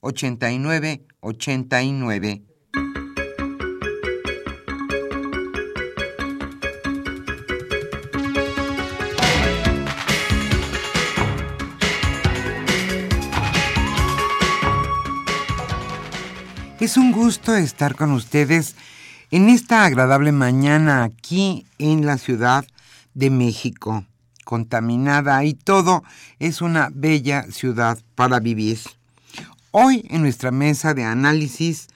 89 89. Es un gusto estar con ustedes en esta agradable mañana aquí en la Ciudad de México, contaminada y todo es una bella ciudad para vivir. Hoy en nuestra mesa de análisis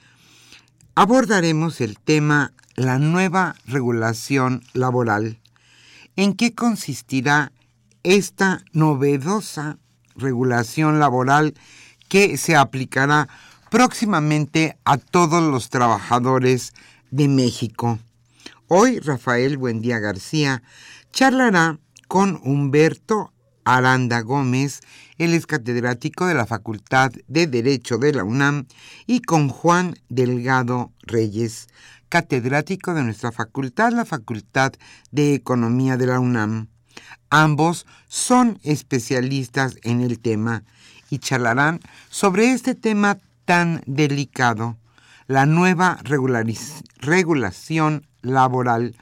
abordaremos el tema la nueva regulación laboral. ¿En qué consistirá esta novedosa regulación laboral que se aplicará próximamente a todos los trabajadores de México? Hoy Rafael Buendía García charlará con Humberto Aranda Gómez, él es catedrático de la Facultad de Derecho de la UNAM, y con Juan Delgado Reyes, catedrático de nuestra facultad, la Facultad de Economía de la UNAM. Ambos son especialistas en el tema y charlarán sobre este tema tan delicado, la nueva regulación laboral,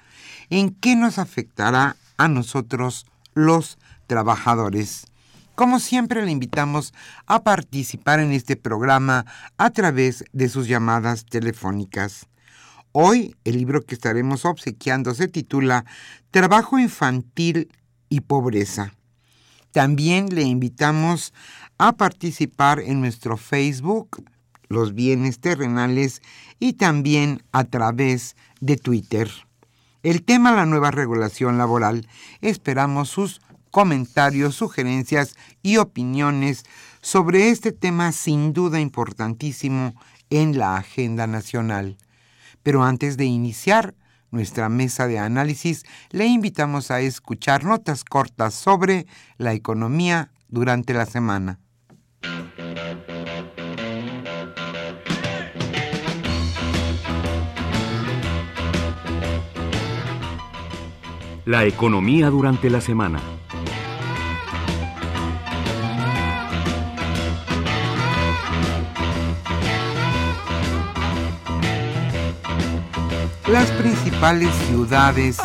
en qué nos afectará a nosotros los trabajadores. Como siempre, le invitamos a participar en este programa a través de sus llamadas telefónicas. Hoy el libro que estaremos obsequiando se titula Trabajo infantil y pobreza. También le invitamos a participar en nuestro Facebook, Los Bienes Terrenales, y también a través de Twitter. El tema la nueva regulación laboral. Esperamos sus comentarios, sugerencias y opiniones sobre este tema sin duda importantísimo en la agenda nacional. Pero antes de iniciar nuestra mesa de análisis, le invitamos a escuchar notas cortas sobre la economía durante la semana. La economía durante la semana. Las principales ciudades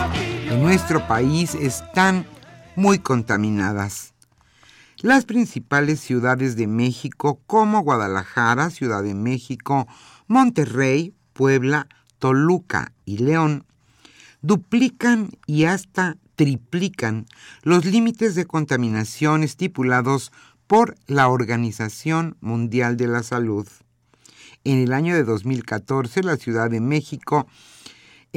de nuestro país están muy contaminadas. Las principales ciudades de México como Guadalajara, Ciudad de México, Monterrey, Puebla, Toluca y León duplican y hasta triplican los límites de contaminación estipulados por la Organización Mundial de la Salud. En el año de 2014, la Ciudad de México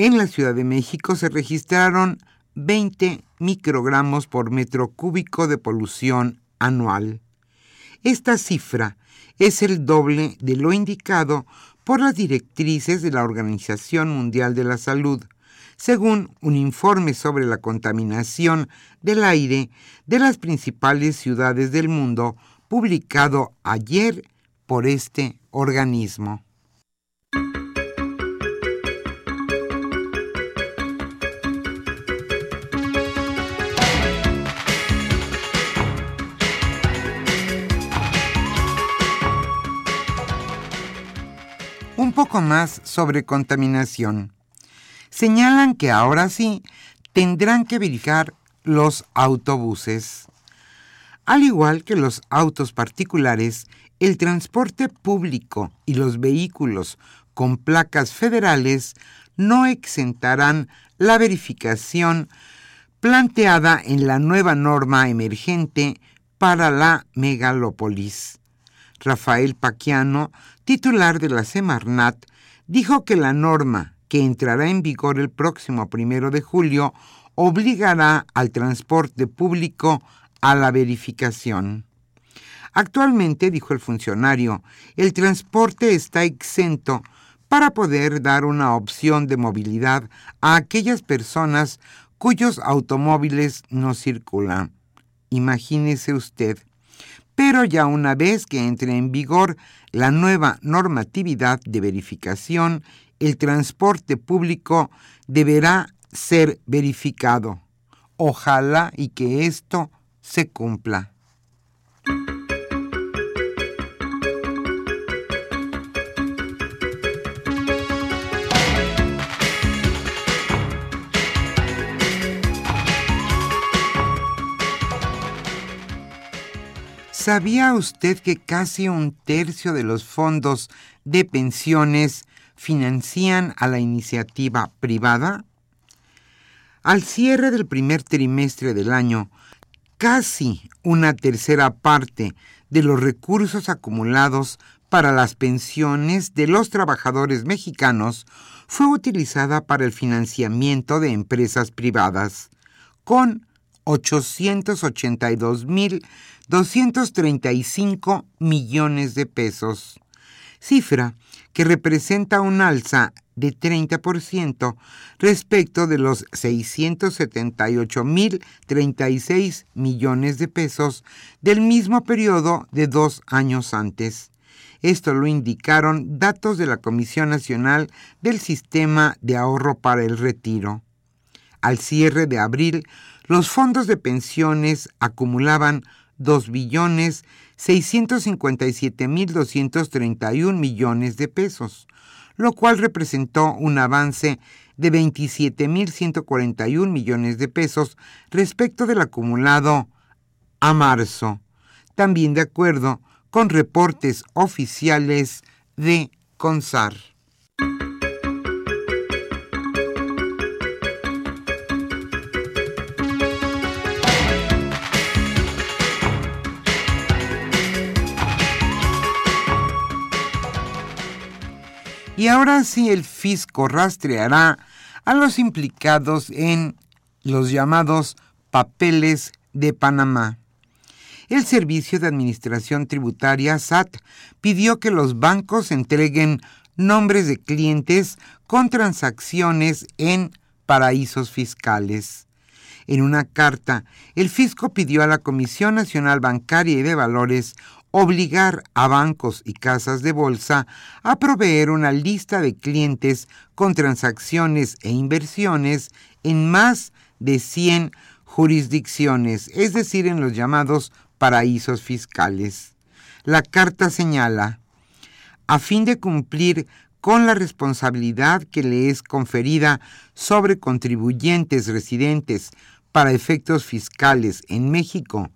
en la Ciudad de México se registraron 20 microgramos por metro cúbico de polución anual. Esta cifra es el doble de lo indicado por las directrices de la Organización Mundial de la Salud, según un informe sobre la contaminación del aire de las principales ciudades del mundo publicado ayer por este organismo. Poco más sobre contaminación. Señalan que ahora sí tendrán que verificar los autobuses. Al igual que los autos particulares, el transporte público y los vehículos con placas federales no exentarán la verificación planteada en la nueva norma emergente para la megalópolis. Rafael Paquiano, titular de la Semarnat, dijo que la norma, que entrará en vigor el próximo primero de julio, obligará al transporte público a la verificación. Actualmente, dijo el funcionario, el transporte está exento para poder dar una opción de movilidad a aquellas personas cuyos automóviles no circulan. Imagínese usted. Pero ya una vez que entre en vigor la nueva normatividad de verificación, el transporte público deberá ser verificado. Ojalá y que esto se cumpla. ¿Sabía usted que casi un tercio de los fondos de pensiones financian a la iniciativa privada? Al cierre del primer trimestre del año, casi una tercera parte de los recursos acumulados para las pensiones de los trabajadores mexicanos fue utilizada para el financiamiento de empresas privadas, con 882.235 millones de pesos, cifra que representa un alza de 30% respecto de los 678.036 millones de pesos del mismo periodo de dos años antes. Esto lo indicaron datos de la Comisión Nacional del Sistema de Ahorro para el Retiro. Al cierre de abril, los fondos de pensiones acumulaban 2.657.231 millones de pesos, lo cual representó un avance de 27.141 millones de pesos respecto del acumulado a marzo, también de acuerdo con reportes oficiales de CONSAR. Y ahora sí el fisco rastreará a los implicados en los llamados papeles de Panamá. El Servicio de Administración Tributaria SAT pidió que los bancos entreguen nombres de clientes con transacciones en paraísos fiscales. En una carta, el fisco pidió a la Comisión Nacional Bancaria y de Valores obligar a bancos y casas de bolsa a proveer una lista de clientes con transacciones e inversiones en más de 100 jurisdicciones, es decir, en los llamados paraísos fiscales. La carta señala, a fin de cumplir con la responsabilidad que le es conferida sobre contribuyentes residentes para efectos fiscales en México,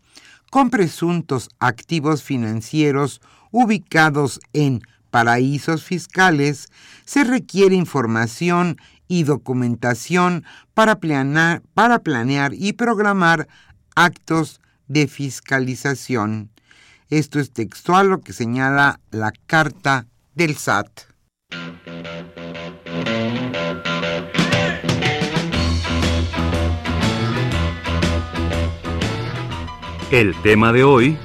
con presuntos activos financieros ubicados en paraísos fiscales, se requiere información y documentación para planear, y programar actos de fiscalización. Esto es textual lo que señala la carta del SAT. El tema de hoy...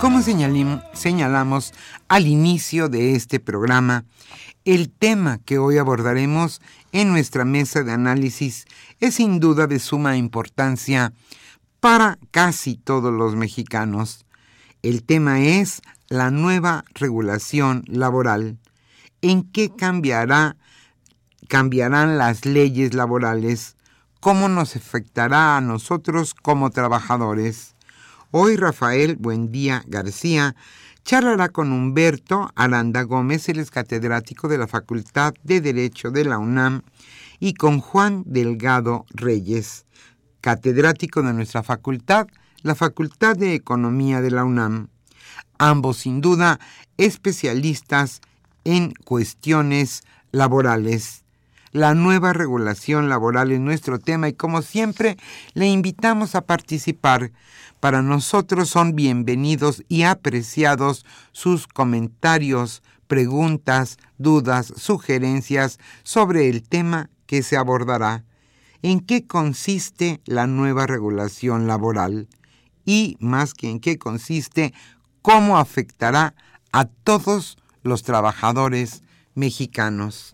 Como señalamos al inicio de este programa, el tema que hoy abordaremos en nuestra mesa de análisis es sin duda de suma importancia para casi todos los mexicanos. El tema es la nueva regulación laboral. ¿En qué cambiará cambiarán las leyes laborales, cómo nos afectará a nosotros como trabajadores. Hoy Rafael Buendía García charlará con Humberto Aranda Gómez, el es catedrático de la Facultad de Derecho de la UNAM, y con Juan Delgado Reyes, catedrático de nuestra facultad, la Facultad de Economía de la UNAM. Ambos, sin duda, especialistas en cuestiones laborales. La nueva regulación laboral es nuestro tema y como siempre le invitamos a participar. Para nosotros son bienvenidos y apreciados sus comentarios, preguntas, dudas, sugerencias sobre el tema que se abordará. ¿En qué consiste la nueva regulación laboral? Y más que en qué consiste, cómo afectará a todos los trabajadores mexicanos.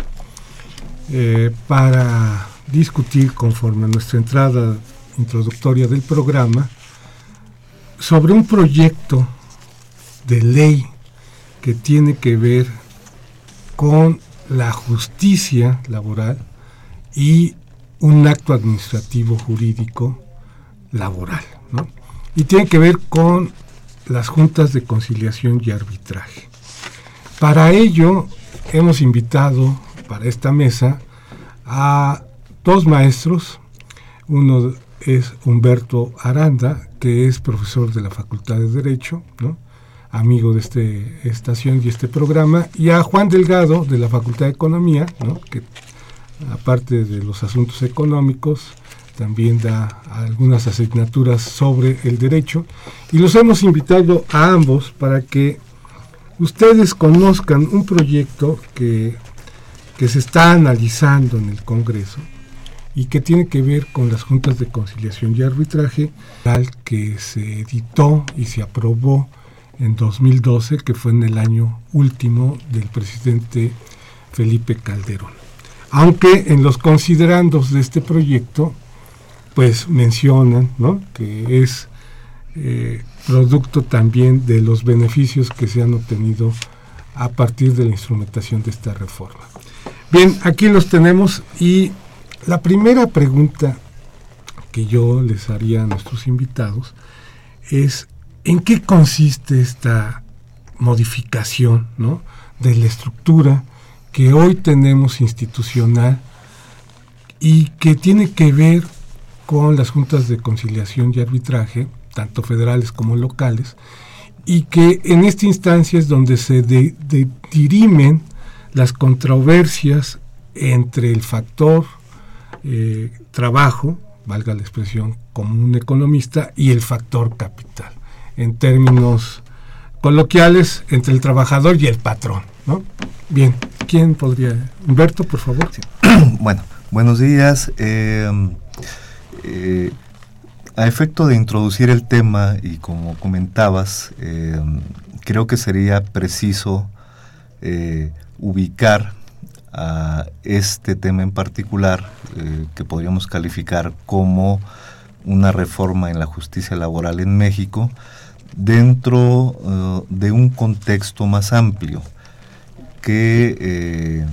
eh, para discutir, conforme a nuestra entrada introductoria del programa, sobre un proyecto de ley que tiene que ver con la justicia laboral y un acto administrativo jurídico laboral. ¿no? Y tiene que ver con las juntas de conciliación y arbitraje. Para ello hemos invitado para esta mesa a dos maestros. Uno es Humberto Aranda, que es profesor de la Facultad de Derecho, amigo de esta estación y este programa, y a Juan Delgado de la Facultad de Economía, que aparte de los asuntos económicos, también da algunas asignaturas sobre el derecho. Y los hemos invitado a ambos para que ustedes conozcan un proyecto que, que se está analizando en el Congreso y que tiene que ver con las juntas de conciliación y arbitraje, tal que se editó y se aprobó en 2012, que fue en el año último del presidente Felipe Calderón. Aunque en los considerandos de este proyecto, pues mencionan ¿no? que es eh, producto también de los beneficios que se han obtenido a partir de la instrumentación de esta reforma. Bien, aquí los tenemos y la primera pregunta que yo les haría a nuestros invitados es ¿en qué consiste esta modificación ¿no? de la estructura que hoy tenemos institucional y que tiene que ver con las juntas de conciliación y arbitraje tanto federales como locales, y que en esta instancia es donde se dirimen las controversias entre el factor eh, trabajo, valga la expresión, como un economista y el factor capital, en términos coloquiales entre el trabajador y el patrón. ¿no? Bien, ¿quién podría? Humberto, por favor. bueno, buenos días. Eh, eh, a efecto de introducir el tema y como comentabas, eh, creo que sería preciso ubicar a este tema en particular, que podríamos calificar como una reforma en la justicia laboral en México, dentro de un contexto más amplio que eh,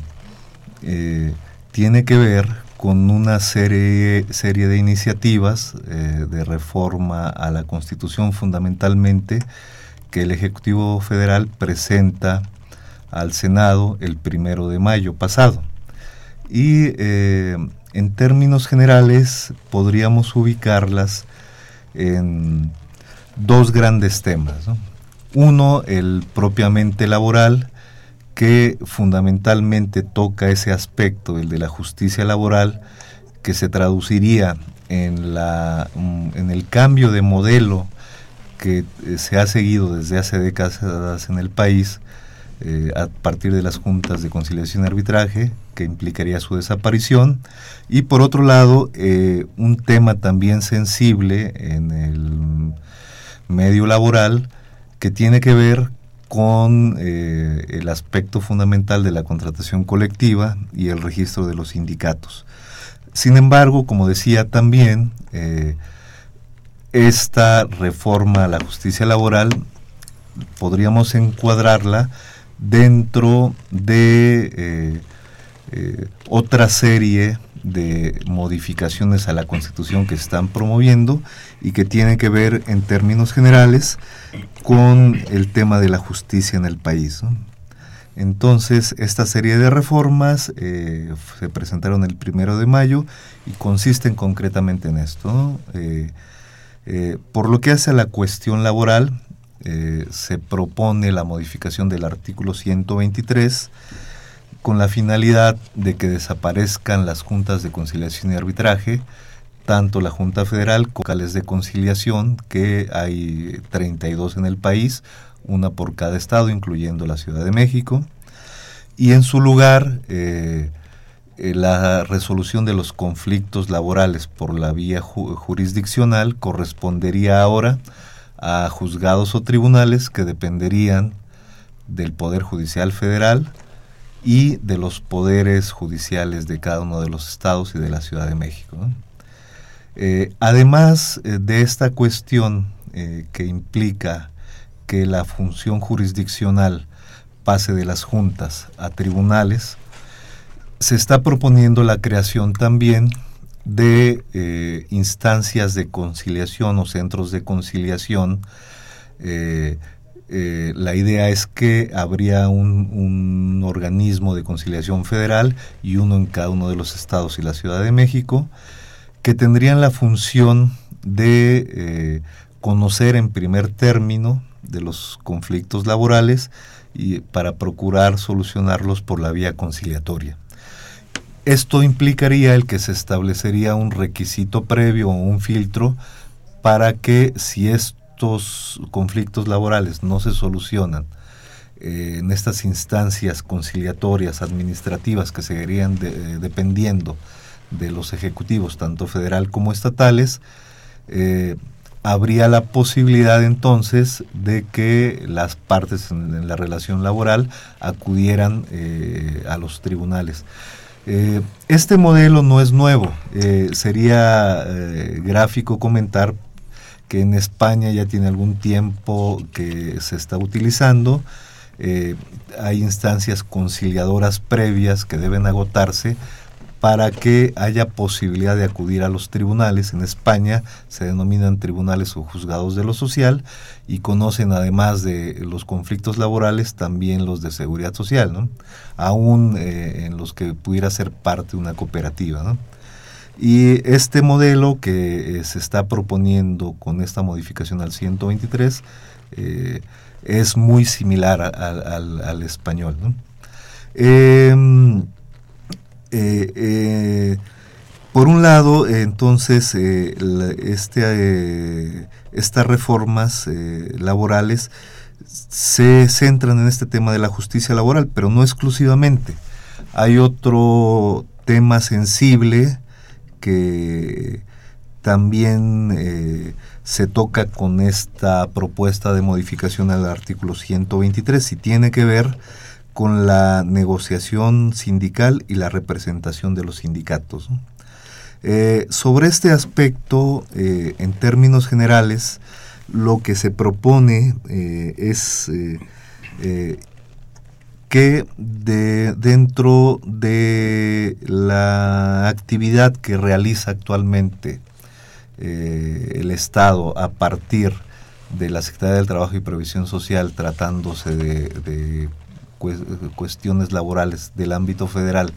eh, tiene que ver con una serie, serie de iniciativas eh, de reforma a la Constitución fundamentalmente que el Ejecutivo Federal presenta al Senado el primero de mayo pasado. Y en términos generales podríamos ubicarlas en dos grandes temas. Uno, el propiamente laboral, que fundamentalmente toca ese aspecto, el de la justicia laboral, que se traduciría en, la, mm, en el cambio de modelo que eh, se ha seguido desde hace décadas en el país eh, a partir de las juntas de conciliación y arbitraje, que implicaría su desaparición, y por otro lado, eh, un tema también sensible en el medio laboral que tiene que ver con eh, el aspecto fundamental de la contratación colectiva y el registro de los sindicatos. Sin embargo, como decía también, esta reforma a la justicia laboral podríamos encuadrarla dentro de eh, otra serie de modificaciones a la Constitución que están promoviendo y que tienen que ver en términos generales con el tema de la justicia en el país. Entonces, esta serie de reformas eh, se presentaron el primero de mayo y consisten concretamente en esto. Eh, eh, por lo que hace a la cuestión laboral, se propone la modificación del artículo 123 con la finalidad de que desaparezcan las juntas de conciliación y arbitraje, tanto la Junta Federal como locales de conciliación, que hay 32 en el país, una por cada estado, incluyendo la Ciudad de México, y en su lugar eh, eh, la resolución de los conflictos laborales por la vía jurisdiccional correspondería ahora a juzgados o tribunales que dependerían del Poder Judicial Federal, y de los poderes judiciales de cada uno de los estados y de la Ciudad de México. Eh, además eh, de esta cuestión eh, que implica que la función jurisdiccional pase de las juntas a tribunales, se está proponiendo la creación también de instancias de conciliación o centros de conciliación eh, la idea es que habría un, organismo de conciliación federal y uno en cada uno de los estados y la Ciudad de México, que tendrían la función de eh, conocer en primer término de los conflictos laborales y para procurar solucionarlos por la vía conciliatoria. Esto implicaría el que se establecería un requisito previo o un filtro para que si es estos conflictos laborales no se solucionan eh, en estas instancias conciliatorias administrativas que seguirían eh, dependiendo de los ejecutivos, tanto federal como estatales, eh, habría la posibilidad entonces de que las partes en, la relación laboral acudieran a los tribunales. Este modelo no es nuevo, sería gráfico comentar que en España ya tiene algún tiempo que se está utilizando. Eh, hay instancias conciliadoras previas que deben agotarse para que haya posibilidad de acudir a los tribunales. En España se denominan tribunales o juzgados de lo social y conocen además de los conflictos laborales también los de seguridad social, ¿no? aún eh, en los que pudiera ser parte una cooperativa. ¿no? Y este modelo que eh, se está proponiendo con esta modificación al 123 eh, es muy similar al, español. Em, eh, por un lado, entonces, este, estas reformas laborales se centran en este tema de la justicia laboral, pero no exclusivamente. Hay otro tema sensible que también eh, se toca con esta propuesta de modificación al artículo 123 y tiene que ver con la negociación sindical y la representación de los sindicatos. Eh, sobre este aspecto, eh, en términos generales, lo que se propone es que de, dentro de la actividad que realiza actualmente eh, el Estado a partir de la Secretaría del Trabajo y Previsión Social tratándose de, cuestiones laborales del ámbito federal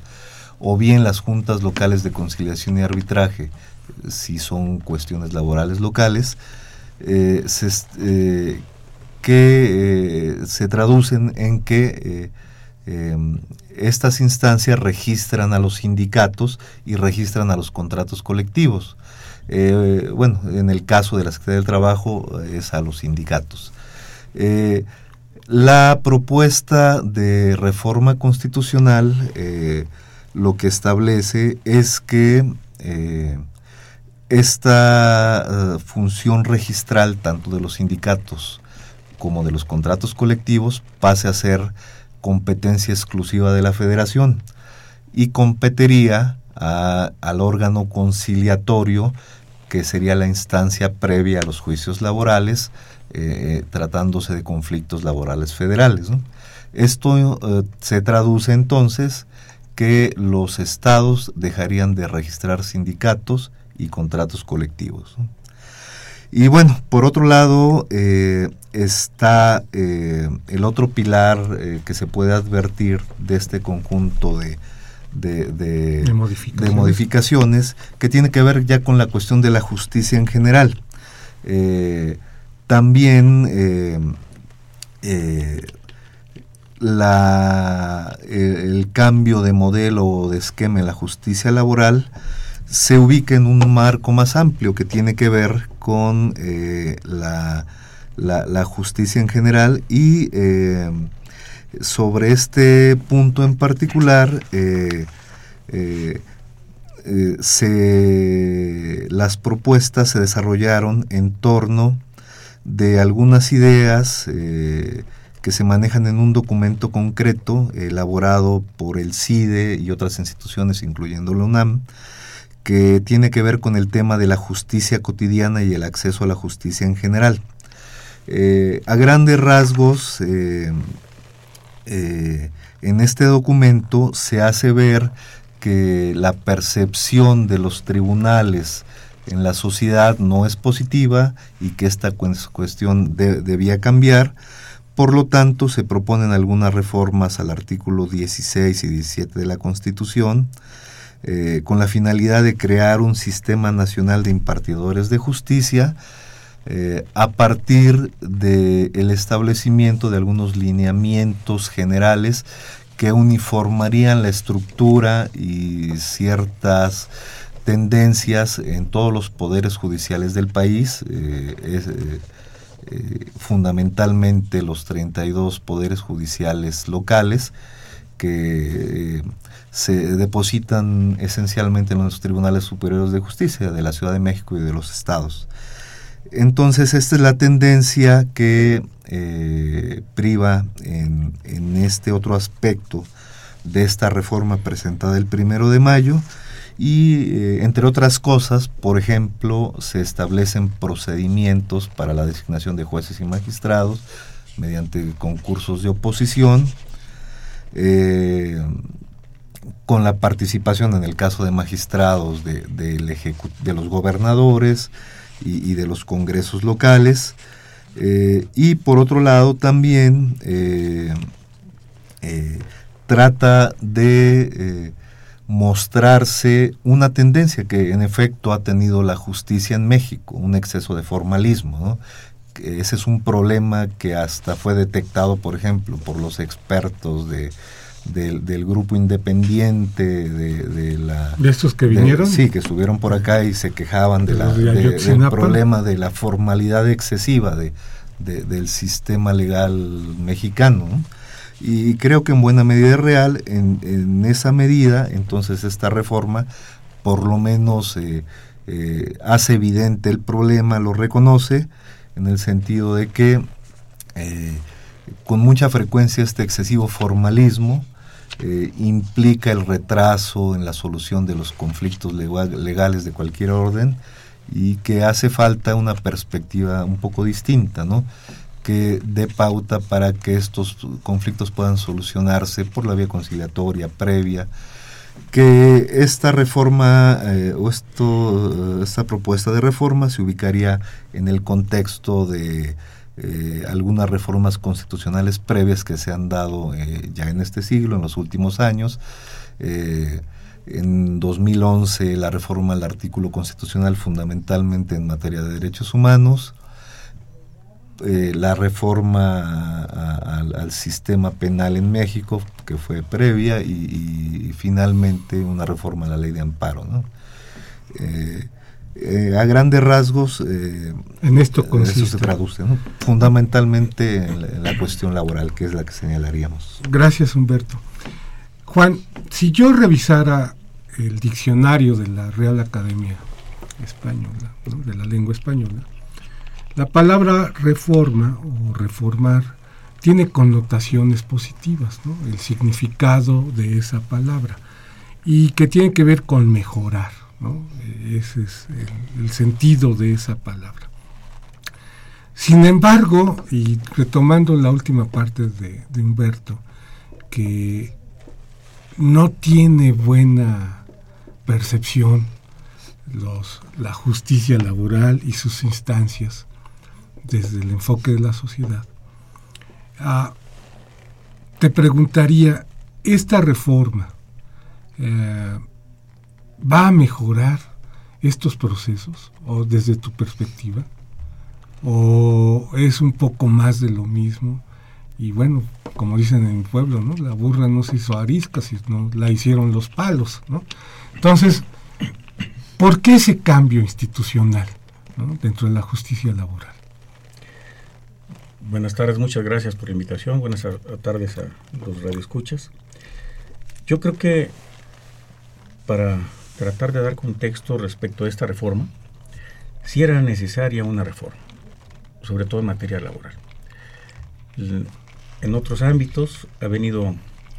o bien las juntas locales de conciliación y arbitraje si son cuestiones laborales locales eh, eh, que se traducen en que Em, estas instancias registran a los sindicatos y registran a los contratos colectivos. Eh, bueno, en el caso de la Secretaría del Trabajo es a los sindicatos. Eh, la propuesta de reforma constitucional eh, lo que establece es que esta función registral tanto de los sindicatos como de los contratos colectivos pase a ser competencia exclusiva de la federación y competiría al órgano conciliatorio que sería la instancia previa a los juicios laborales eh, tratándose de conflictos laborales federales. Esto eh, se traduce entonces que los estados dejarían de registrar sindicatos y contratos colectivos. Y bueno, por otro lado, eh, está el otro pilar que se puede advertir de este conjunto de, de, modificaciones. que tiene que ver ya con la cuestión de la justicia en general. También la, el cambio de modelo o de esquema en la justicia laboral se ubica en un marco más amplio que tiene que ver con eh, la, la, justicia en general y eh, sobre este punto en particular eh, se, las propuestas se desarrollaron en torno de algunas ideas que se manejan en un documento concreto elaborado por el CIDE y otras instituciones, incluyendo la UNAM, que tiene que ver con el tema de la justicia cotidiana y el acceso a la justicia en general. Eh, a grandes rasgos, eh, eh, en este documento se hace ver que la percepción de los tribunales en la sociedad no es positiva y que esta cuestión debía cambiar. Por lo tanto, se proponen algunas reformas al artículo 16 y 17 de la Constitución, eh, con la finalidad de crear un sistema nacional de impartidores de justicia eh, a partir del establecimiento de algunos lineamientos generales que uniformarían la estructura y ciertas tendencias en todos los poderes judiciales del país, eh, fundamentalmente los 32 poderes judiciales locales, que se depositan esencialmente en los tribunales superiores de justicia de la Ciudad de México y de los estados. Entonces, esta es la tendencia que eh, priva en, este otro aspecto de esta reforma presentada el primero de mayo y, eh, entre otras cosas, por ejemplo, se establecen procedimientos para la designación de jueces y magistrados mediante concursos de oposición. Eh, con la participación en el caso de magistrados de, los gobernadores y, de los congresos locales. Eh, y por otro lado también trata de mostrarse una tendencia que en efecto ha tenido la justicia en México, un exceso de formalismo. Ese es un problema que hasta fue detectado, por ejemplo, por los expertos de del, grupo independiente de, la... ¿De estos que vinieron? sí, que estuvieron por acá y se quejaban de la, del problema de la formalidad excesiva de, del sistema legal mexicano. Y creo que en buena medida es real, en, esa medida, entonces esta reforma por lo menos eh, eh, hace evidente el problema, lo reconoce, en el sentido de que eh, con mucha frecuencia este excesivo formalismo implica el retraso en la solución de los conflictos legales de cualquier orden y que hace falta una perspectiva un poco distinta, ¿no? Que dé pauta para que estos conflictos puedan solucionarse por la vía conciliatoria previa, que esta reforma eh, o esto, esta propuesta de reforma se ubicaría en el contexto de eh, algunas reformas constitucionales previas que se han dado eh, ya en este siglo, en los últimos años. en 2011 la reforma al artículo constitucional fundamentalmente en materia de derechos humanos, eh, la reforma al sistema penal en México, que fue previa, y, finalmente una reforma a la ley de amparo. Eh, eh, a grandes rasgos, en esto eso se traduce fundamentalmente en la, cuestión laboral, que es la que señalaríamos. Gracias, Humberto. Juan, si yo revisara el diccionario de la Real Academia Española, de la lengua española, la palabra reforma o reformar tiene connotaciones positivas, el significado de esa palabra, y que tiene que ver con mejorar. Ese es el, sentido de esa palabra. Sin embargo, y retomando la última parte de, de Humberto, que no tiene buena percepción los, la justicia laboral y sus instancias desde el enfoque de la sociedad, te preguntaría, ¿esta reforma eh, va a mejorar estos procesos o desde tu perspectiva? ¿O es un poco más de lo mismo? Y bueno, como dicen en mi pueblo, ¿no? La burra no se hizo arisca, sino la hicieron los palos, ¿no? Entonces, ¿por qué ese cambio institucional dentro de la justicia laboral? Buenas tardes, muchas gracias por la invitación. Buenas tardes a los radioescuchas. Yo creo que para tratar de dar contexto respecto a esta reforma, sí era necesaria una reforma, sobre todo en materia laboral. En otros ámbitos ha venido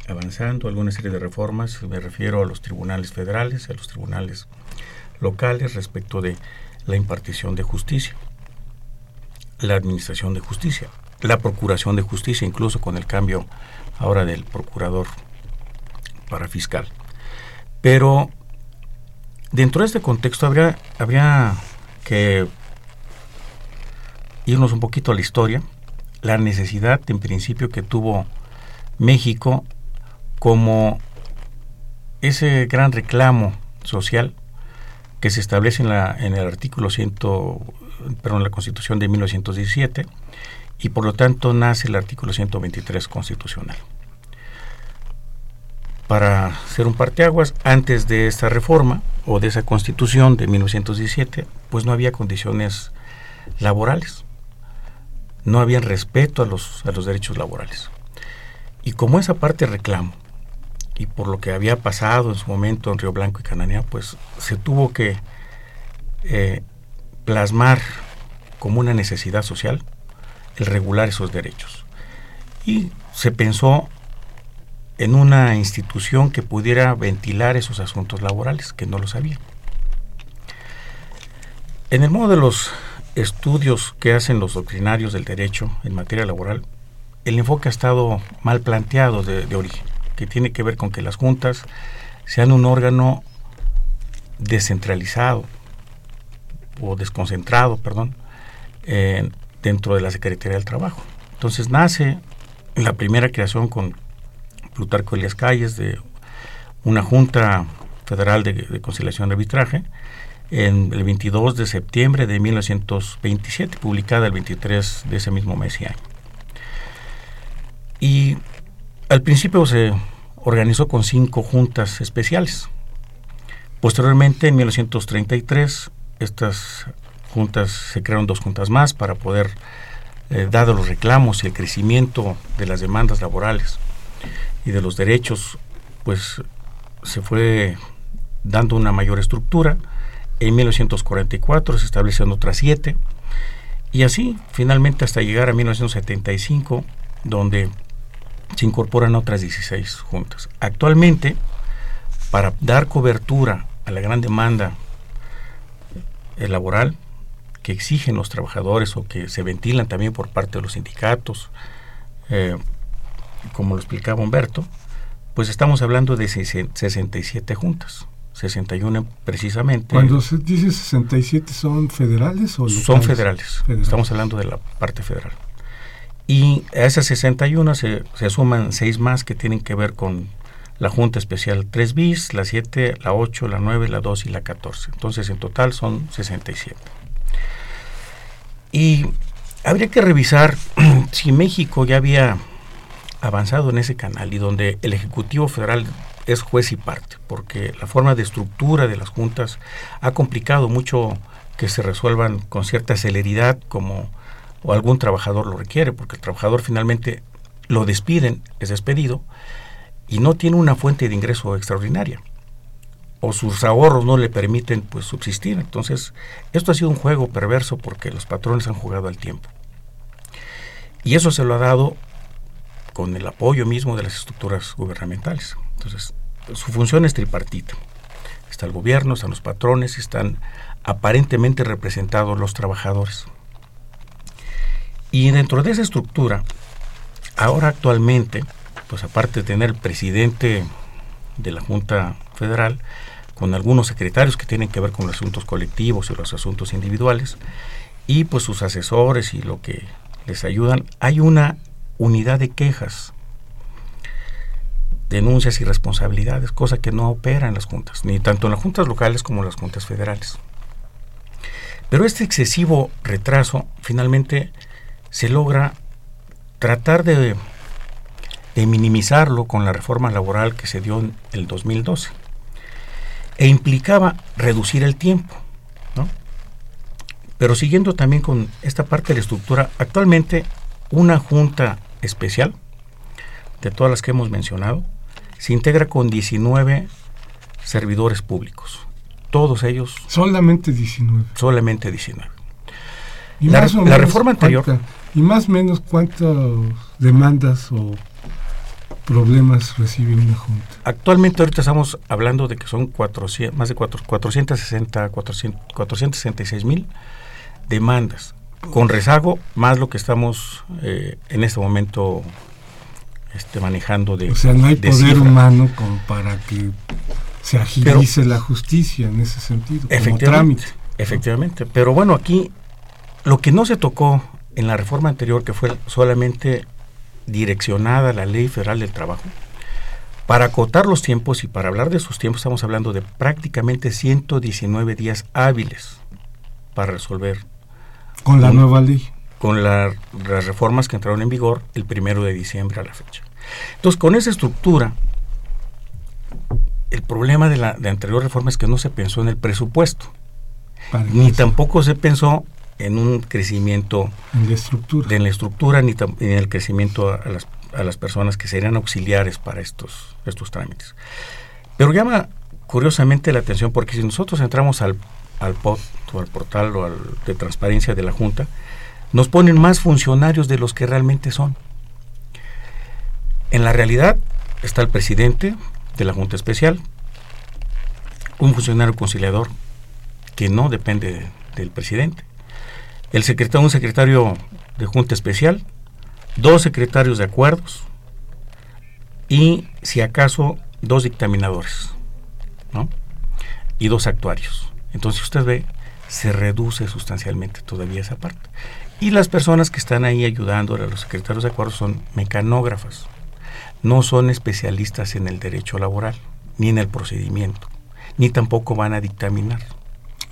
avanzando alguna serie de reformas, me refiero a los tribunales federales, a los tribunales locales respecto de la impartición de justicia, la administración de justicia la Procuración de Justicia, incluso con el cambio ahora del procurador para fiscal. Pero dentro de este contexto habría, habría que irnos un poquito a la historia, la necesidad en principio que tuvo México como ese gran reclamo social que se establece en, la, en el artículo 100, perdón, la Constitución de 1917 y por lo tanto nace el artículo 123 constitucional. Para ser un parteaguas, antes de esta reforma o de esa constitución de 1917, pues no había condiciones laborales, no había respeto a los, a los derechos laborales. Y como esa parte reclamo, y por lo que había pasado en su momento en Río Blanco y Cananea, pues se tuvo que eh, plasmar como una necesidad social el regular esos derechos. Y se pensó en una institución que pudiera ventilar esos asuntos laborales, que no lo sabía. En el modo de los estudios que hacen los doctrinarios del derecho en materia laboral, el enfoque ha estado mal planteado de, origen, que tiene que ver con que las juntas sean un órgano descentralizado o desconcentrado, perdón, en, dentro de la Secretaría del Trabajo. Entonces nace la primera creación con Plutarco Elias Calles de una Junta Federal de, Conciliación y Arbitraje en el 22 de septiembre de 1927, publicada el 23 de ese mismo mes y año. Y al principio se organizó con cinco juntas especiales. Posteriormente, en 1933, estas juntas se crearon dos juntas más para poder, eh, dado los reclamos y el crecimiento de las demandas laborales y de los derechos, pues se fue dando una mayor estructura. En 1944 se establecieron otras siete y así finalmente hasta llegar a 1975 donde se incorporan otras 16 juntas. Actualmente, para dar cobertura a la gran demanda laboral que exigen los trabajadores o que se ventilan también por parte de los sindicatos, eh, como lo explicaba Humberto, pues estamos hablando de 67 juntas. 61 precisamente. Cuando se dice 67 son federales o locales? Son federales. Estamos hablando de la parte federal. Y a esas 61 se, se suman seis más que tienen que ver con la Junta Especial 3 bis, la 7, la 8, la 9, la 2 y la 14. Entonces en total son 67. Y habría que revisar si México ya había avanzado en ese canal y donde el Ejecutivo Federal es juez y parte, porque la forma de estructura de las juntas ha complicado mucho que se resuelvan con cierta celeridad como o algún trabajador lo requiere, porque el trabajador finalmente lo despiden, es despedido, y no tiene una fuente de ingreso extraordinaria, o sus ahorros no le permiten pues subsistir. Entonces, esto ha sido un juego perverso porque los patrones han jugado al tiempo. Y eso se lo ha dado con el apoyo mismo de las estructuras gubernamentales. Entonces, su función es tripartita. Está el gobierno, están los patrones, están aparentemente representados los trabajadores. Y dentro de esa estructura, ahora actualmente, pues aparte de tener el presidente de la Junta Federal, con algunos secretarios que tienen que ver con los asuntos colectivos y los asuntos individuales, y pues sus asesores y lo que les ayudan, hay una unidad de quejas denuncias y responsabilidades, cosa que no opera en las juntas, ni tanto en las juntas locales como en las juntas federales. Pero este excesivo retraso finalmente se logra tratar de, de minimizarlo con la reforma laboral que se dio en el 2012 e implicaba reducir el tiempo, ¿no? Pero siguiendo también con esta parte de la estructura, actualmente una junta especial de todas las que hemos mencionado se integra con 19 servidores públicos. Todos ellos. Solamente 19. Solamente 19. ¿Y la, reforma anterior. y más o menos cuántas demandas o problemas recibe una junta. Actualmente ahorita estamos hablando de que son 400, más de 460, 466 mil demandas, con rezago más lo que estamos eh, en este momento este, manejando de... O sea, no hay poder humano como para que se agilice la justicia en ese sentido, como trámite. Efectivamente, pero bueno, aquí lo que no se tocó en la reforma anterior, que fue solamente direccionada la ley federal del trabajo, para acotar los tiempos y para hablar de esos tiempos estamos hablando de prácticamente 119 días hábiles para resolver. Con la nueva ley con las reformas que entraron en vigor el primero de diciembre a la fecha. Entonces, con esa estructura, el problema de la de anterior reforma es que no se pensó en el presupuesto, ni tampoco se pensó en un crecimiento en la estructura, de la estructura ni en el crecimiento a, las, a las personas que serían auxiliares para estos, estos trámites. Pero llama curiosamente la atención porque si nosotros entramos al, al POT o al portal o al, de transparencia de la Junta, nos ponen más funcionarios de los que realmente son. En la realidad está el presidente de la Junta Especial, un funcionario conciliador que no depende del presidente, el secretario, un secretario de Junta Especial, dos secretarios de acuerdos y, si acaso, dos dictaminadores, ¿no? Y dos actuarios. Entonces usted ve, se reduce sustancialmente todavía esa parte. Y las personas que están ahí ayudando a los secretarios de acuerdos son mecanógrafas. No son especialistas en el derecho laboral, ni en el procedimiento, ni tampoco van a dictaminar.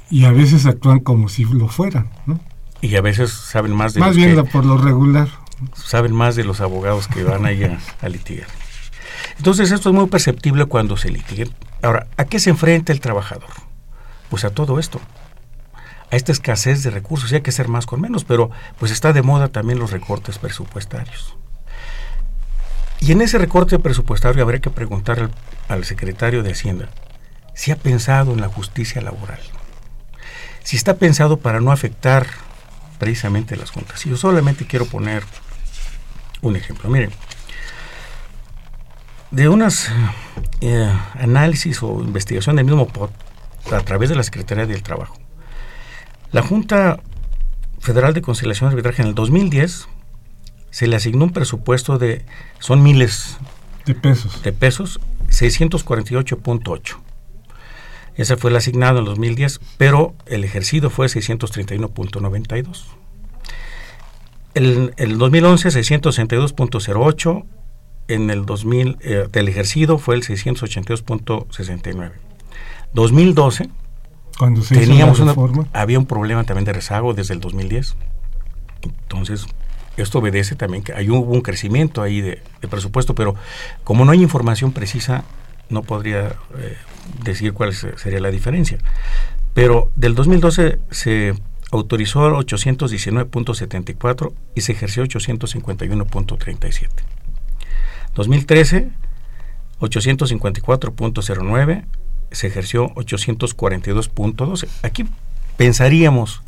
Y a veces actúan como si lo fueran, ¿no? Y a veces saben más de más bien por lo regular. Saben más de los abogados que van ahí a, a litigar. Entonces esto es muy perceptible cuando se litigue. Ahora, ¿a qué se enfrenta el trabajador? Pues a todo esto, a esta escasez de recursos, y hay que ser más con menos, pero pues está de moda también los recortes presupuestarios. Y en ese recorte presupuestario habría que preguntar al, al secretario de Hacienda si ha pensado en la justicia laboral, si está pensado para no afectar precisamente las juntas. Y yo solamente quiero poner un ejemplo. Miren, de unas eh, análisis o investigación del mismo POT a través de la Secretaría del Trabajo, la Junta Federal de Conciliación y Arbitraje en el 2010 se le asignó un presupuesto de, son miles de pesos, de pesos 648.8. Ese fue el asignado en 2010, pero el ejercido fue 631.92. El, el 2011 662.08, en el 2000 eh, del ejercido fue el 682.69. 2012 cuando se teníamos hizo la una, reforma. había un problema también de rezago desde el 2010. Entonces, esto obedece también que hay un, hubo un crecimiento ahí de, de presupuesto, pero como no hay información precisa, no podría eh, decir cuál se- sería la diferencia. Pero del 2012 se autorizó 819.74 y se ejerció 851.37. 2013, 854.09, se ejerció 842.12. Aquí pensaríamos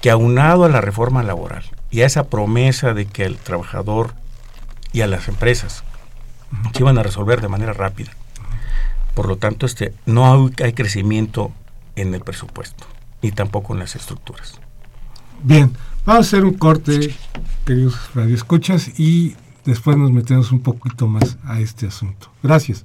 que aunado a la reforma laboral y a esa promesa de que el trabajador y a las empresas se iban a resolver de manera rápida, por lo tanto este, no hay, hay crecimiento en el presupuesto ni tampoco en las estructuras. Bien, vamos a hacer un corte, queridos radioescuchas, y después nos metemos un poquito más a este asunto. Gracias.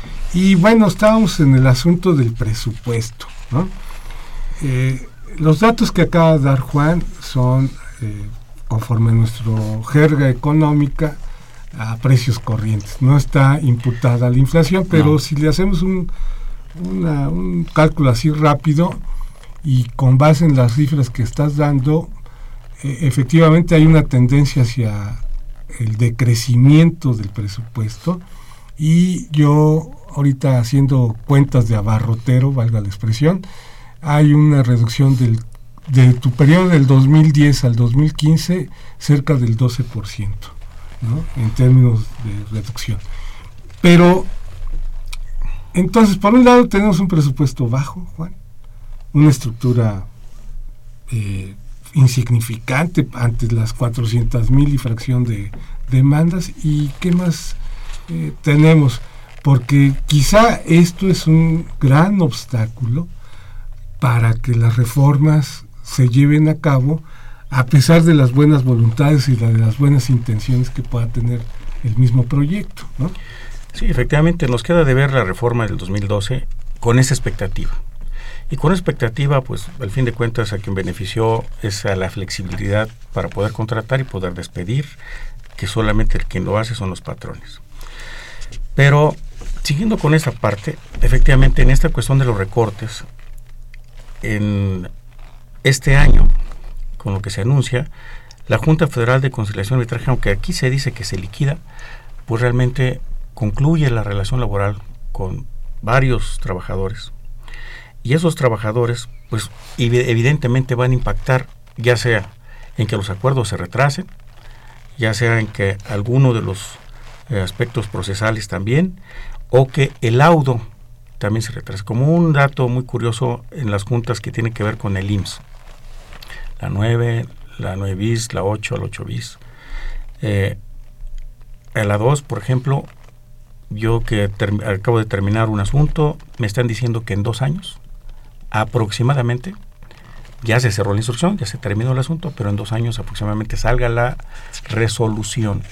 Y bueno, estábamos en el asunto del presupuesto. ¿no? Eh, los datos que acaba de dar Juan son, eh, conforme a nuestra jerga económica, a precios corrientes. No está imputada la inflación, pero No. si le hacemos un, una- un cálculo así rápido y con base en las cifras que estás dando, eh, efectivamente hay una tendencia hacia el decrecimiento del presupuesto y yo ahorita haciendo cuentas de abarrotero, valga la expresión, hay una reducción del, de tu periodo del 2010 al 2015 cerca del 12%, ¿no? en términos de reducción. Pero, entonces, por un lado tenemos un presupuesto bajo, Juan, una estructura eh, insignificante ante las 400 mil y fracción de demandas. ¿Y qué más eh, tenemos? Porque quizá esto es un gran obstáculo para que las reformas se lleven a cabo a pesar de las buenas voluntades y de las buenas intenciones que pueda tener el mismo proyecto. ¿no? Sí, efectivamente, nos queda de ver la reforma del 2012 con esa expectativa. Y con expectativa, pues al fin de cuentas a quien benefició es a la flexibilidad para poder contratar y poder despedir, que solamente el quien lo hace son los patrones. Pero siguiendo con esa parte, efectivamente en esta cuestión de los recortes, en este año con lo que se anuncia, la Junta Federal de Conciliación y Arbitraje, aunque aquí se dice que se liquida, pues realmente concluye la relación laboral con varios trabajadores. Y esos trabajadores, pues evidentemente van a impactar, ya sea en que los acuerdos se retrasen, ya sea en que alguno de los aspectos procesales también, o que el laudo también se retrase. Como un dato muy curioso en las juntas que tiene que ver con el IMSS la 9, la 9 bis, la 8, la 8 bis. Eh, a la 2, por ejemplo, yo que acabo de terminar un asunto, me están diciendo que en dos años, aproximadamente, ya se cerró la instrucción, ya se terminó el asunto, pero en dos años aproximadamente salga la resolución.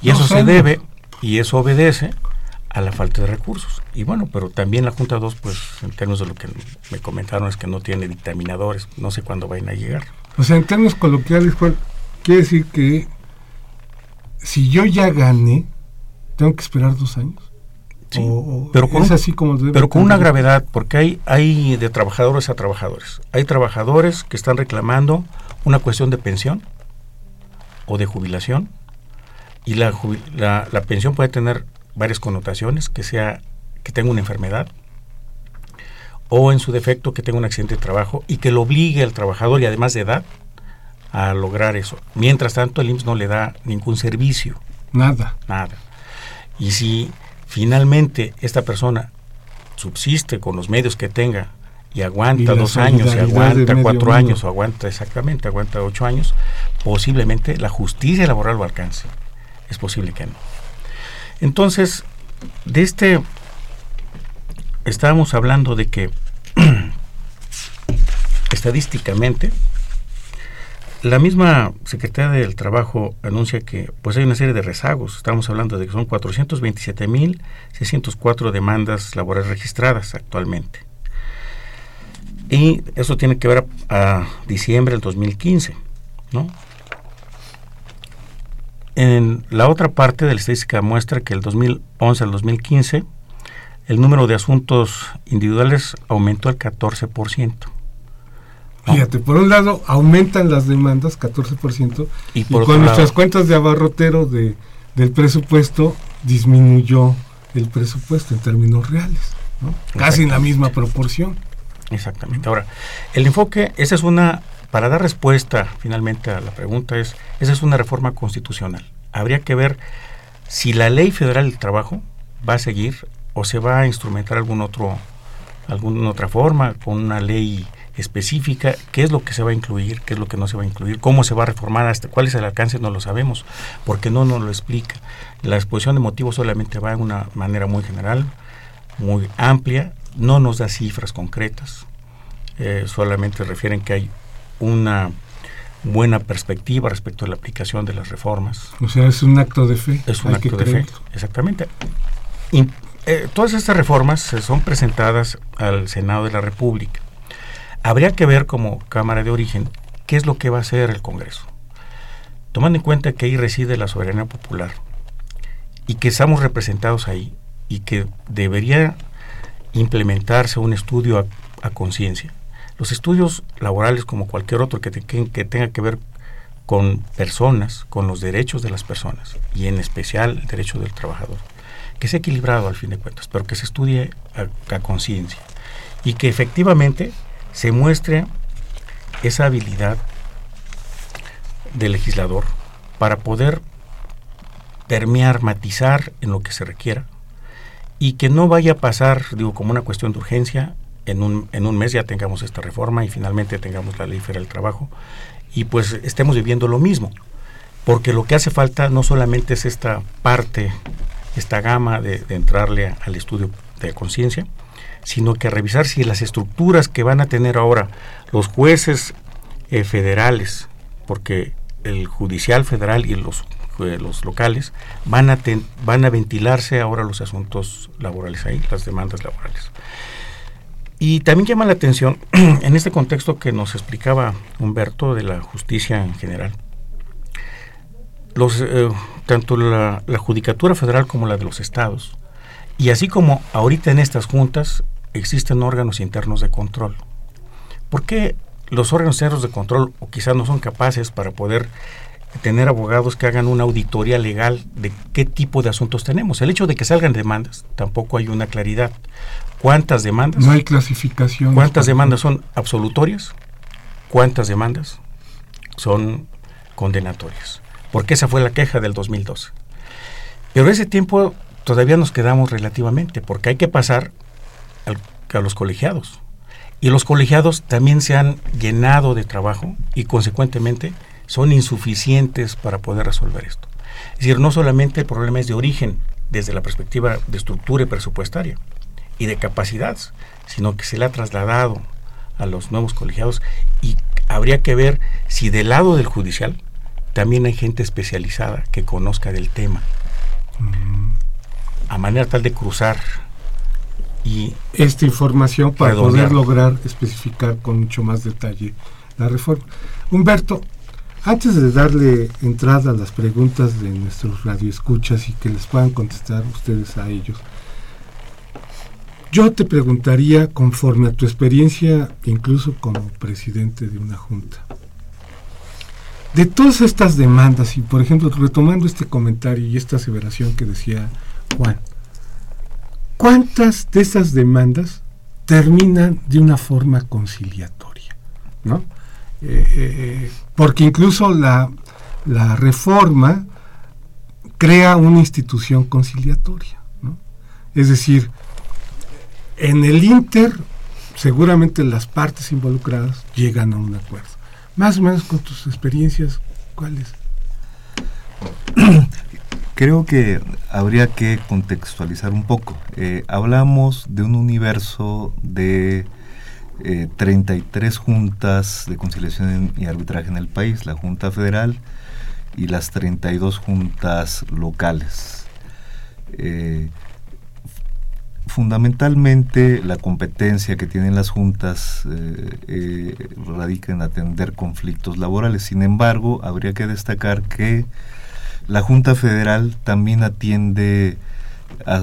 Y eso se debe, y eso obedece a la falta de recursos. Y bueno, pero también la Junta 2, pues en términos de lo que me comentaron, es que no tiene dictaminadores, no sé cuándo vayan a llegar. O sea, en términos coloquiales, quiere decir que si yo ya gané, tengo que esperar dos años. Sí, pero con, así como pero con una gravedad, porque hay, hay de trabajadores a trabajadores. Hay trabajadores que están reclamando una cuestión de pensión o de jubilación, y la, la, la pensión puede tener varias connotaciones, que sea que tenga una enfermedad, o en su defecto que tenga un accidente de trabajo y que lo obligue al trabajador y además de edad a lograr eso. Mientras tanto, el IMSS no le da ningún servicio. Nada. Nada. Y si finalmente esta persona subsiste con los medios que tenga y aguanta dos años, y aguanta cuatro años, o aguanta exactamente, aguanta ocho años, posiblemente la justicia laboral lo alcance. Es posible que no. Entonces, de este, estábamos hablando de que estadísticamente, la misma Secretaría del Trabajo anuncia que pues hay una serie de rezagos. Estamos hablando de que son 427.604 demandas laborales registradas actualmente. Y eso tiene que ver a, diciembre del 2015, ¿no? En la otra parte de la estadística muestra que el 2011 al 2015 el número de asuntos individuales aumentó al 14%. Fíjate, por un lado aumentan las demandas 14% y, con nuestras cuentas de abarrotero de, del presupuesto disminuyó el presupuesto en términos reales, casi en la misma proporción. Exactamente. Ahora, el enfoque, esa es una, para dar respuesta finalmente a la pregunta, es, esa es una reforma constitucional. Habría que ver si la ley federal del trabajo va a seguir o se va a instrumentar algún otro, alguna otra forma con una ley específica, qué es lo que se va a incluir, qué es lo que no se va a incluir, cómo se va a reformar, hasta cuál es el alcance, no lo sabemos, porque no nos lo explica. La exposición de motivos solamente va de una manera muy general, muy amplia, no nos da cifras concretas, eh, solamente refieren que hay una buena perspectiva respecto a la aplicación de las reformas. O sea, es un acto de fe. Es un acto de fe, exactamente. Eh, todas estas reformas son presentadas al Senado de la República. Habría que ver como Cámara de Origen qué es lo que va a hacer el Congreso. Tomando en cuenta que ahí reside la soberanía popular y que estamos representados ahí y que debería implementarse un estudio a, conciencia. Los estudios laborales, como cualquier otro que, tenga que ver con personas, con los derechos de las personas y en especial el derecho del trabajador, que sea equilibrado al fin de cuentas, pero que se estudie a, conciencia y que efectivamente se muestre esa habilidad del legislador para poder permear, matizar en lo que se requiera y que no vaya a pasar, digo, como una cuestión de urgencia, en un, en un mes ya tengamos esta reforma y finalmente tengamos la ley federal del trabajo y pues estemos viviendo lo mismo, porque lo que hace falta no solamente es esta parte esta gama de, entrarle al estudio de conciencia, sino que revisar si las estructuras que van a tener ahora los jueces eh, federales, porque el judicial federal y los, eh, los locales van a, van a ventilarse ahora los asuntos laborales ahí, las demandas laborales. Y también llama la atención en este contexto que nos explicaba Humberto de la justicia en general. Los, eh, tanto la, la, judicatura federal como la de los estados, y así como ahorita en estas juntas existen órganos internos de control. ¿Por qué los órganos internos de control o quizás no son capaces para poder tener abogados que hagan una auditoría legal de qué tipo de asuntos tenemos. El hecho de que salgan demandas, tampoco hay una claridad. ¿Cuántas demandas? No hay clasificación. ¿Cuántas demandas son absolutorias? ¿Cuántas demandas son condenatorias? Porque esa fue la queja del 2012. Pero ese tiempo todavía nos quedamos relativamente, porque hay que pasar a los colegiados. Y los colegiados también se han llenado de trabajo y consecuentemente son insuficientes para poder resolver esto. Es decir, no solamente el problema es de origen desde la perspectiva de estructura y presupuestaria y de capacidades, sino que se le ha trasladado a los nuevos colegiados. Y habría que ver si del lado del judicial también hay gente especializada que conozca del tema, a manera tal de cruzar y esta información para poder lograr especificar con mucho más detalle la reforma. Humberto, antes de darle entrada a las preguntas de nuestros radioescuchas y que les puedan contestar ustedes a ellos, yo te preguntaría, conforme a tu experiencia, incluso como presidente de una junta, de todas estas demandas, y por ejemplo, retomando este comentario y esta aseveración que decía Juan, ¿cuántas de esas demandas terminan de una forma conciliatoria? ¿No? Eh, eh, porque incluso la, reforma crea una institución conciliatoria. Es decir, en el Inter seguramente las partes involucradas llegan a un acuerdo. Más o menos con tus experiencias, ¿cuáles? Creo que habría que contextualizar un poco. Eh, hablamos de un universo de 33 eh, juntas de conciliación y arbitraje en el país, la Junta Federal y las 32 juntas locales. Eh, fundamentalmente la competencia que tienen las juntas eh, radica en atender conflictos laborales. Sin embargo, habría que destacar que la Junta Federal también atiende a,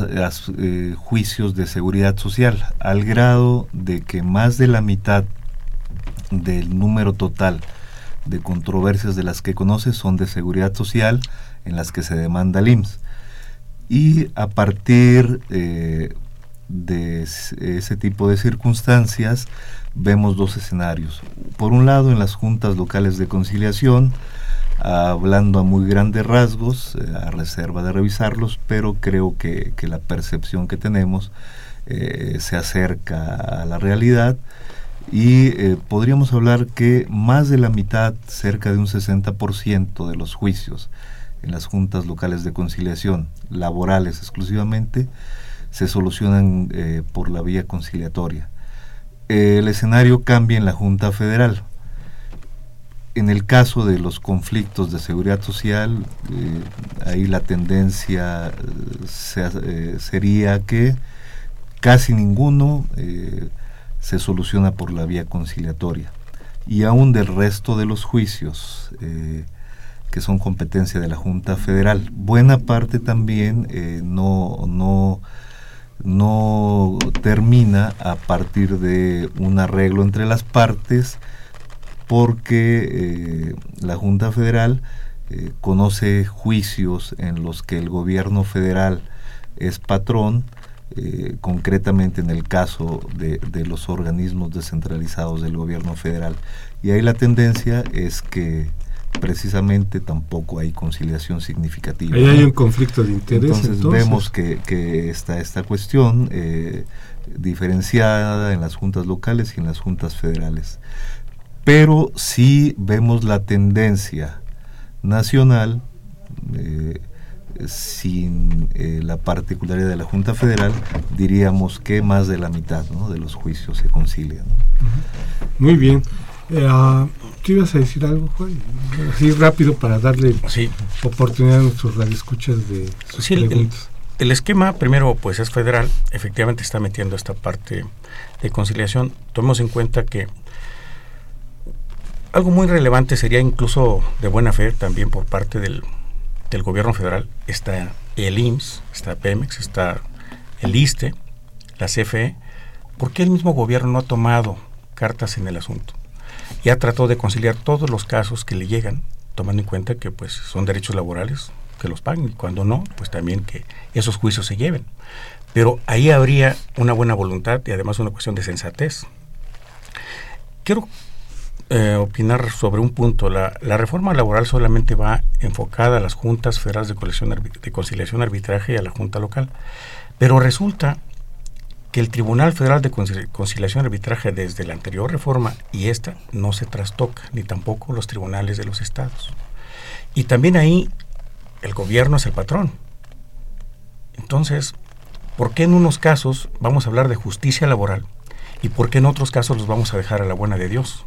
eh, juicios de seguridad social, al grado de que más de la mitad del número total de controversias de las que conoce son de seguridad social en las que se demanda el IMSS. Y a partir eh, de ese tipo de circunstancias vemos dos escenarios. Por un lado, en las juntas locales de conciliación, hablando a muy grandes rasgos, eh, a reserva de revisarlos, pero creo que, la percepción que tenemos eh, se acerca a la realidad y eh, podríamos hablar que más de la mitad, cerca de un 60% de los juicios en las juntas locales de conciliación, laborales exclusivamente, se solucionan por la vía conciliatoria. el escenario cambia en la Junta Federal en el caso de los conflictos de seguridad social, eh, ahí la tendencia eh, eh, sería que casi ninguno se soluciona por la vía conciliatoria. Y aún del resto de los juicios que son competencia de la Junta Federal, buena parte también no, no, no termina a partir de un arreglo entre las partes, porque eh, la Junta Federal eh, conoce juicios en los que el gobierno federal es patrón, eh, concretamente en el caso de, los organismos descentralizados del gobierno federal. Y ahí la tendencia es que precisamente tampoco hay conciliación significativa. Ahí hay un conflicto de interés. Entonces, vemos que, que, está esta cuestión diferenciada en las juntas locales y en las juntas federales pero sí vemos la tendencia nacional, eh, sin eh, la particularidad de la Junta Federal, diríamos que más de la mitad de los juicios se concilian. Muy bien. Eh, ah, ¿Tú ibas a decir algo, Juan? Así rápido para darle oportunidad a nuestros radioescuchas de sus preguntas. El, esquema, primero, pues es federal. Efectivamente está metiendo esta parte de conciliación. Tomemos en cuenta que algo muy relevante sería incluso de buena fe también por parte del, del gobierno federal. Está el IMSS, está Pemex, está el ISTE, la CFE. ¿Por qué el mismo gobierno no ha tomado cartas en el asunto? Y ha tratado de conciliar todos los casos que le llegan, tomando en cuenta que pues son derechos laborales que los paguen y cuando no, pues también que esos juicios se lleven. Pero ahí habría una buena voluntad y además una cuestión de sensatez. Quiero eh, opinar sobre un punto. La, la, reforma laboral solamente va enfocada a las juntas federales de, de conciliación, arbitraje y a la junta local. Pero resulta que el Tribunal Federal de Conciliación y Arbitraje desde la anterior reforma y esta no se trastoca, ni tampoco los tribunales de los estados. Y también ahí el gobierno es el patrón. Entonces, ¿por qué en unos casos vamos a hablar de justicia laboral y por qué en otros casos los vamos a dejar a la buena de Dios?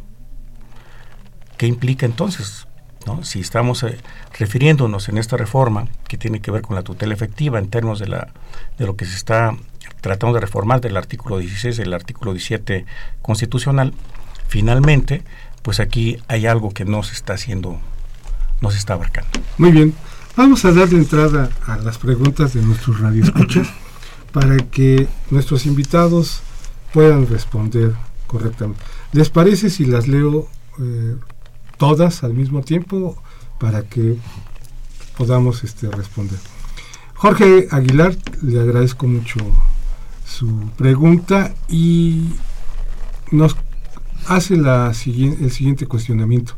¿Qué implica entonces? Si estamos eh, refiriéndonos en esta reforma que tiene que ver con la tutela efectiva en términos de, la, de lo que se está tratando de reformar del artículo 16 del artículo 17 constitucional, finalmente, pues aquí hay algo que no se está haciendo, no se está abarcando. Muy bien, vamos a darle entrada a las preguntas de nuestros radioescuchas para que nuestros invitados puedan responder correctamente. ¿Les parece si las leo eh, todas al mismo tiempo para que podamos este, responder? Jorge Aguilar, le agradezco mucho su pregunta y nos hace la, el siguiente cuestionamiento.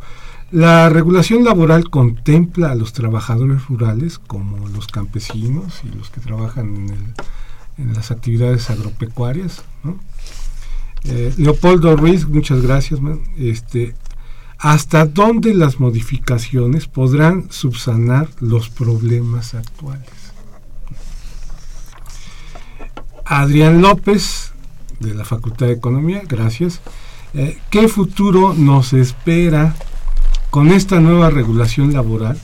La regulación laboral contempla a los trabajadores rurales como los campesinos y los que trabajan en, las actividades agropecuarias. Eh, Leopoldo Ruiz, muchas gracias. Este, ¿Hasta dónde las modificaciones podrán subsanar los problemas actuales? Adrián López, de la Facultad de Economía, gracias. Eh, ¿Qué futuro nos espera con esta nueva regulación laboral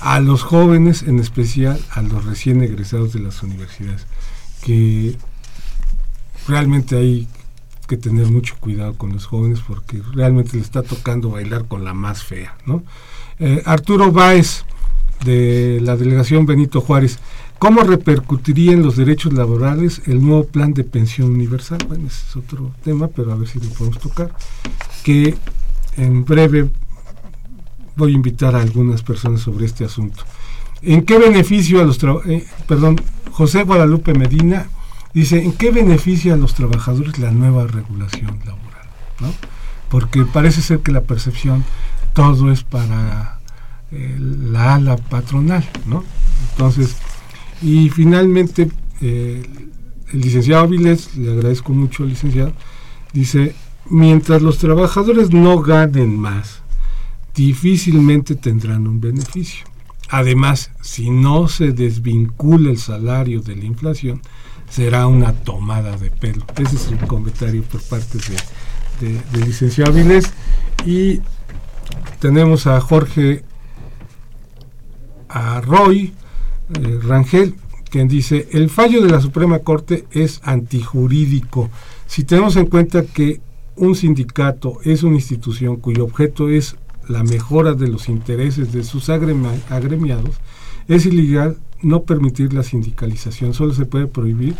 a los jóvenes, en especial a los recién egresados de las universidades? Que realmente hay que tener mucho cuidado con los jóvenes porque realmente le está tocando bailar con la más fea. ¿no? Eh, Arturo Báez, de la delegación Benito Juárez, ¿Cómo repercutiría en los derechos laborales el nuevo plan de pensión universal? Bueno, ese es otro tema, pero a ver si lo podemos tocar. Que en breve voy a invitar a algunas personas sobre este asunto. ¿En qué beneficio a los eh, perdón, José Guadalupe Medina dice, ¿en qué beneficia a los trabajadores la nueva regulación laboral? ¿no? Porque parece ser que la percepción todo es para eh, la ala patronal, ¿no? Entonces, y finalmente, eh, el licenciado Avilés, le agradezco mucho al licenciado, dice, mientras los trabajadores no ganen más, difícilmente tendrán un beneficio. Además, si no se desvincula el salario de la inflación, será una tomada de pelo. Ese es un comentario por parte del de, licenciado Avilés. Y tenemos a Jorge Arroy, eh, Rangel, quien dice, el fallo de la Suprema Corte es antijurídico. Si tenemos en cuenta que un sindicato es una institución cuyo objeto es la mejora de los intereses de sus agremiados, es ilegal no permitir la sindicalización. Solo se puede prohibir,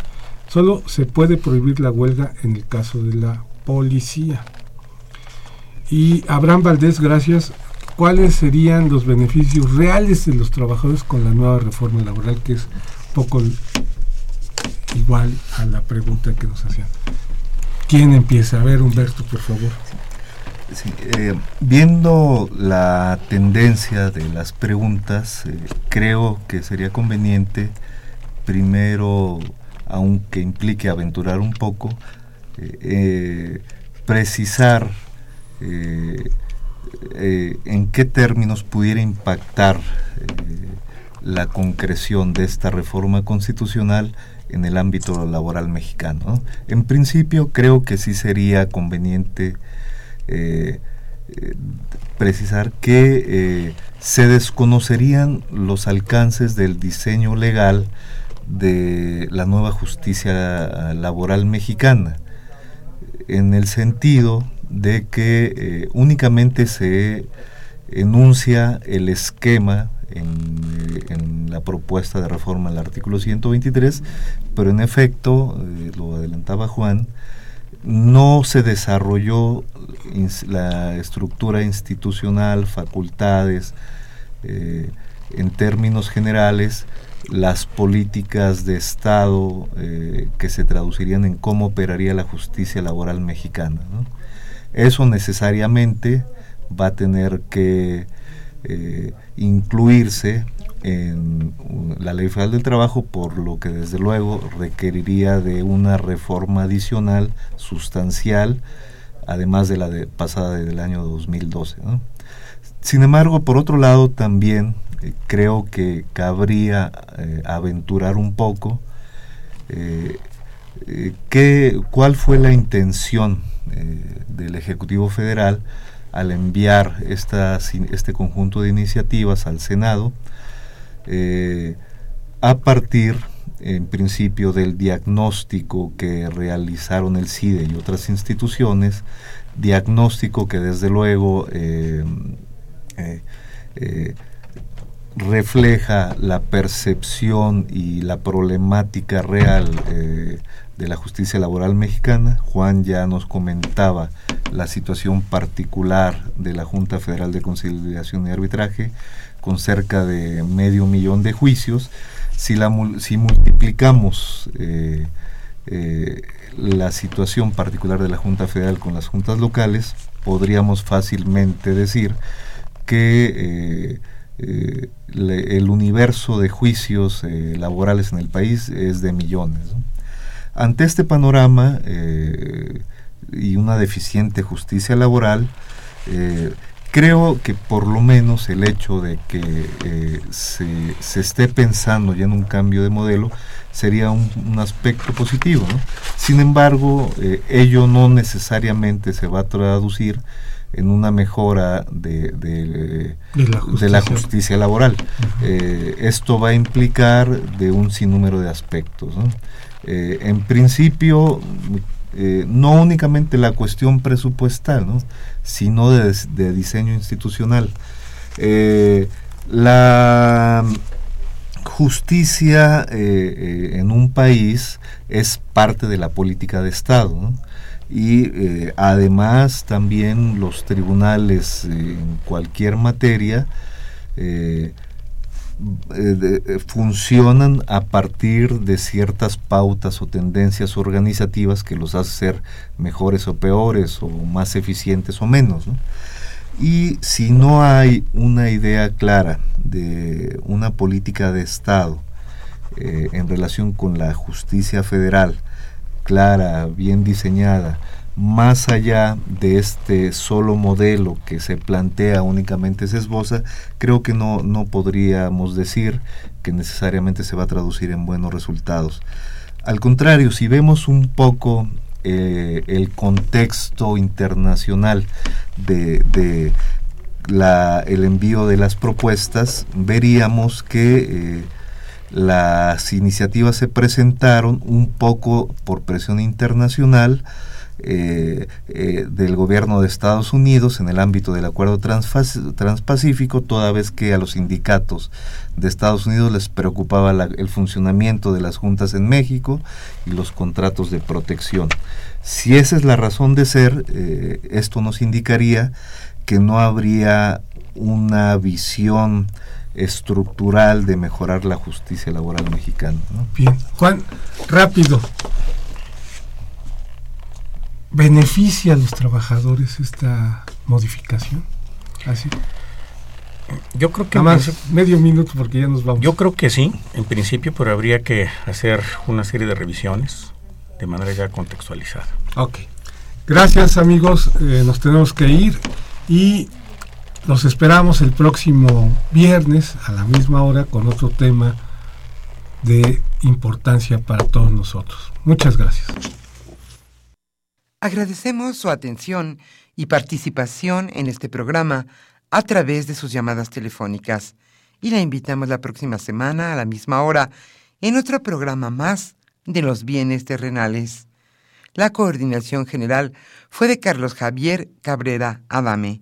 solo se puede prohibir la huelga en el caso de la policía. Y Abraham Valdés, gracias cuáles serían los beneficios reales de los trabajadores con la nueva reforma laboral, que es poco igual a la pregunta que nos hacían. ¿Quién empieza? A ver, Humberto, por favor. Eh, viendo la tendencia de las preguntas, eh, creo que sería conveniente, primero, aunque implique aventurar un poco, eh, precisar eh, en qué términos pudiera impactar eh, la concreción de esta reforma constitucional en el ámbito laboral mexicano. En principio creo que sí sería conveniente eh, precisar que se desconocerían los alcances del diseño legal de la nueva justicia laboral mexicana, en el sentido de que únicamente se enuncia el esquema en, la propuesta de reforma del artículo 123, pero en efecto, lo adelantaba Juan, no se desarrolló la estructura institucional, facultades, eh, en términos generales, las políticas de Estado eh, que se traducirían en cómo operaría la justicia laboral mexicana. Eso necesariamente va a tener que eh, incluirse en la ley federal del trabajo, por lo que desde luego requeriría de una reforma adicional sustancial, además de la de, pasada del año 2012. Sin embargo, por otro lado, también eh, creo que cabría eh, aventurar un poco eh, cuál fue la intención del Ejecutivo Federal al enviar este conjunto de iniciativas al Senado eh, a partir, en principio, del diagnóstico que realizaron el CIDE y otras instituciones, diagnóstico que desde luego eh, eh, refleja la percepción y la problemática real de la justicia laboral mexicana. Juan ya nos comentaba la situación particular de la Junta Federal de Conciliación y Arbitraje, con cerca de medio millón de juicios. Si, la, si multiplicamos eh, eh, la situación particular de la Junta Federal con las juntas locales, podríamos fácilmente decir que eh, el universo de juicios laborales en el país es de millones. Ante este panorama y una deficiente justicia laboral, Creo que por lo menos el hecho de que eh, se, esté pensando ya en un cambio de modelo sería un, aspecto positivo. Sin embargo, eh, ello no necesariamente se va a traducir en una mejora de, de, la, justicia. laboral. Eh, esto va a implicar de un sinnúmero de aspectos. en principio, eh, no únicamente la cuestión presupuestal, sino de, diseño institucional. Eh, la justicia eh, en un país es parte de la política de Estado. Y además también los tribunales en cualquier materia eh, eh, funcionan a partir de ciertas pautas o tendencias organizativas que los hace ser mejores o peores o más eficientes o menos. Y si no hay una idea clara de una política de Estado eh, en relación con la justicia federal, clara, bien diseñada, más allá de este solo modelo que se plantea únicamente se esboza, creo que no, no podríamos decir que necesariamente se va a traducir en buenos resultados. Al contrario, si vemos un poco eh, el contexto internacional de, la, el envío de las propuestas, veríamos que eh, las iniciativas se presentaron un poco por presión internacional, eh, eh, del gobierno de Estados Unidos en el ámbito del acuerdo transpacífico, toda vez que a los sindicatos de Estados Unidos les preocupaba el funcionamiento de las juntas en México y los contratos de protección. Si esa es la razón de ser, eh, esto nos indicaría que no habría una visión estructural de mejorar la justicia laboral mexicana. Bien, Juan, rápido, ¿Beneficia a los trabajadores esta modificación? Así. Yo creo que más medio minuto porque ya nos vamos. Yo creo que sí, en principio, pero habría que hacer una serie de revisiones de manera ya contextualizada. Ok. Gracias amigos, eh, nos tenemos que ir y Los esperamos el próximo viernes a la misma hora con otro tema de importancia para todos nosotros. Muchas gracias. Agradecemos su atención y participación en este programa a través de sus llamadas telefónicas y la invitamos la próxima semana a la misma hora en otro programa más de los bienes terrenales. La coordinación general fue de Carlos Javier Cabrera Adame,